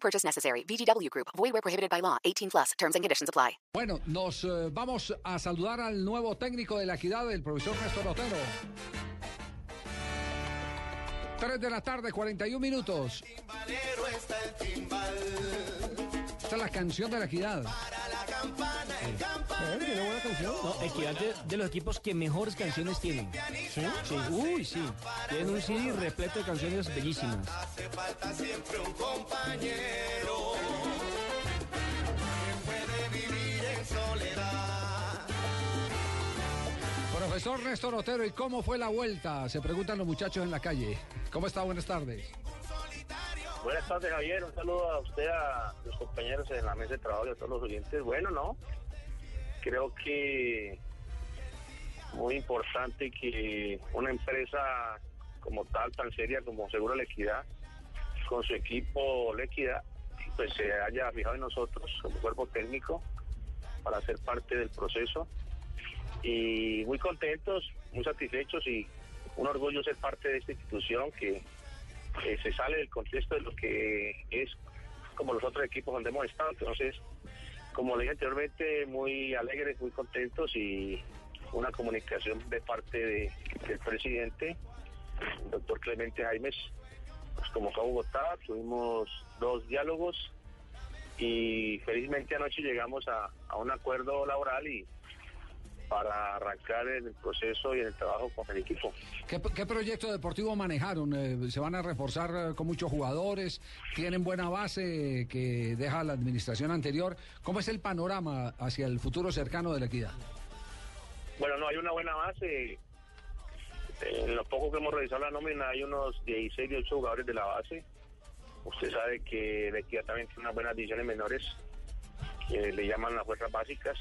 Purchase necessary. VGW Group. Void where prohibited by law. 18 plus. Terms and conditions apply. Bueno, nos eh, vamos a saludar al nuevo técnico de la equidad, el profesor Néstor Otero. 3 de la tarde, 41 minutos. Esta es la canción de la equidad. No, Equidad de, de los equipos que mejores canciones tienen. ¿Sí? Sí, uy, sí. Tienen un CD repleto de canciones bellísimas. Profesor Néstor Otero, ¿y cómo fue la vuelta? Se preguntan los muchachos en la calle. ¿Cómo está? Buenas tardes. Buenas tardes, Javier. Un saludo a usted, a los compañeros en la mesa de trabajo y a todos los oyentes. Bueno, ¿no? Creo que muy importante que una empresa como tal, tan seria como Seguro La Equidad, con su equipo La Equidad, pues se haya fijado en nosotros como cuerpo técnico para ser parte del proceso. Y muy contentos, muy satisfechos y un orgullo ser parte de esta institución que se sale del contexto de lo que es como los otros equipos donde hemos estado. Entonces, como le dije anteriormente, muy alegres, muy contentos y una comunicación de parte de- del presidente, el doctor Clemente Jaimes, nos convocó a Bogotá, tuvimos dos diálogos y felizmente anoche llegamos a un acuerdo laboral y para arrancar en el proceso y en el trabajo con el equipo. ¿Qué, qué proyecto deportivo manejaron? Eh, ¿Se van a reforzar eh, con muchos jugadores? ¿Tienen buena base que deja la administración anterior? ¿Cómo es el panorama hacia el futuro cercano de la equidad? Bueno, no, hay una buena base. En lo poco que hemos revisado la nómina, hay unos 16, 18 jugadores de la base. Usted sabe que la equidad también tiene unas buenas divisiones menores, que le llaman las fuerzas básicas.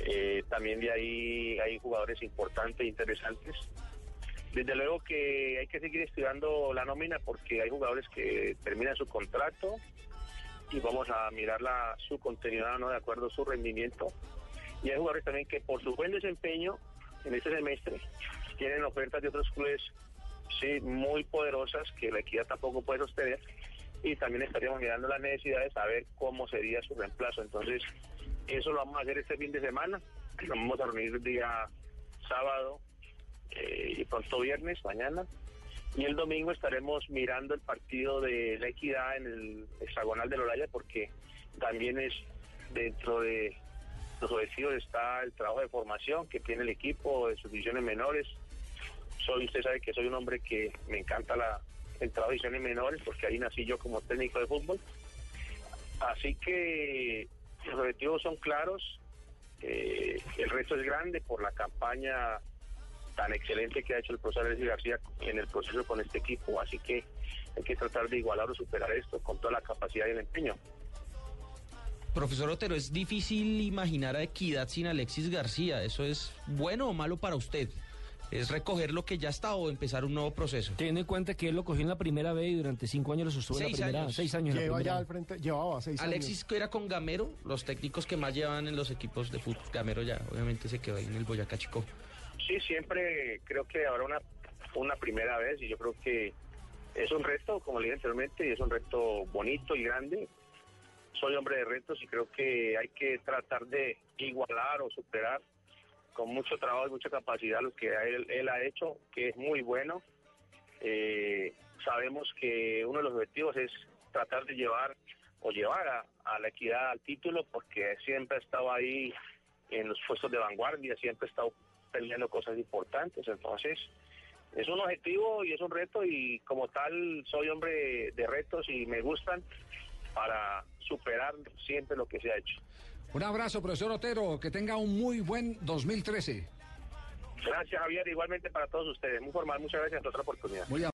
Eh, también de ahí hay jugadores importantes interesantes. Desde luego que hay que seguir estudiando la nómina porque hay jugadores que terminan su contrato y vamos a mirar la, su continuidad no de acuerdo a su rendimiento. Y hay jugadores también que por su buen desempeño en este semestre tienen ofertas de otros clubes sí, muy poderosas que la equidad tampoco puede sostener. Y también estaríamos mirando la necesidad de saber cómo sería su reemplazo. Entonces, eso lo vamos a hacer este fin de semana. Nos vamos a reunir el día sábado eh, y pronto viernes, mañana. Y el domingo estaremos mirando el partido de la equidad en el hexagonal de Loraya porque también es dentro de los objetivos está el trabajo de formación que tiene el equipo de sus divisiones menores. Soy, usted sabe que soy un hombre que me encanta la, el trabajo de divisiones menores porque ahí nací yo como técnico de fútbol. Así que los objetivos son claros. eh, el reto es grande por la campaña tan excelente que ha hecho el profesor Alexis García en el proceso con este equipo. Así que hay que tratar de igualar o superar esto con toda la capacidad y el empeño. Profesor Otero, es difícil imaginar a Equidad sin Alexis García. ¿Eso es bueno o malo para usted? ¿Es recoger lo que ya está o empezar un nuevo proceso? Teniendo en cuenta que él lo cogió en la primera vez y durante cinco años lo sostuvo en la Seis primera. años. Seis años Lleva ya al frente, llevaba seis Alexis que era con Gamero, los técnicos que más llevan en los equipos de fútbol. Gamero ya obviamente se quedó ahí en el Boyacá Chico. Sí, siempre creo que habrá una, una primera vez y yo creo que es un reto, como le dije anteriormente, y es un reto bonito y grande. Soy hombre de retos y creo que hay que tratar de igualar o superar con mucho trabajo y mucha capacidad lo que él, él ha hecho, que es muy bueno. Eh, sabemos que uno de los objetivos es tratar de llevar o llevar a, a la equidad al título porque siempre ha estado ahí en los puestos de vanguardia, siempre ha estado peleando cosas importantes. Entonces, es un objetivo y es un reto y como tal soy hombre de retos y me gustan para superar siempre lo que se ha hecho. Un abrazo, profesor Otero. Que tenga un muy buen 2013. Gracias Javier, igualmente para todos ustedes. Muy formal, muchas gracias por otra oportunidad. Muy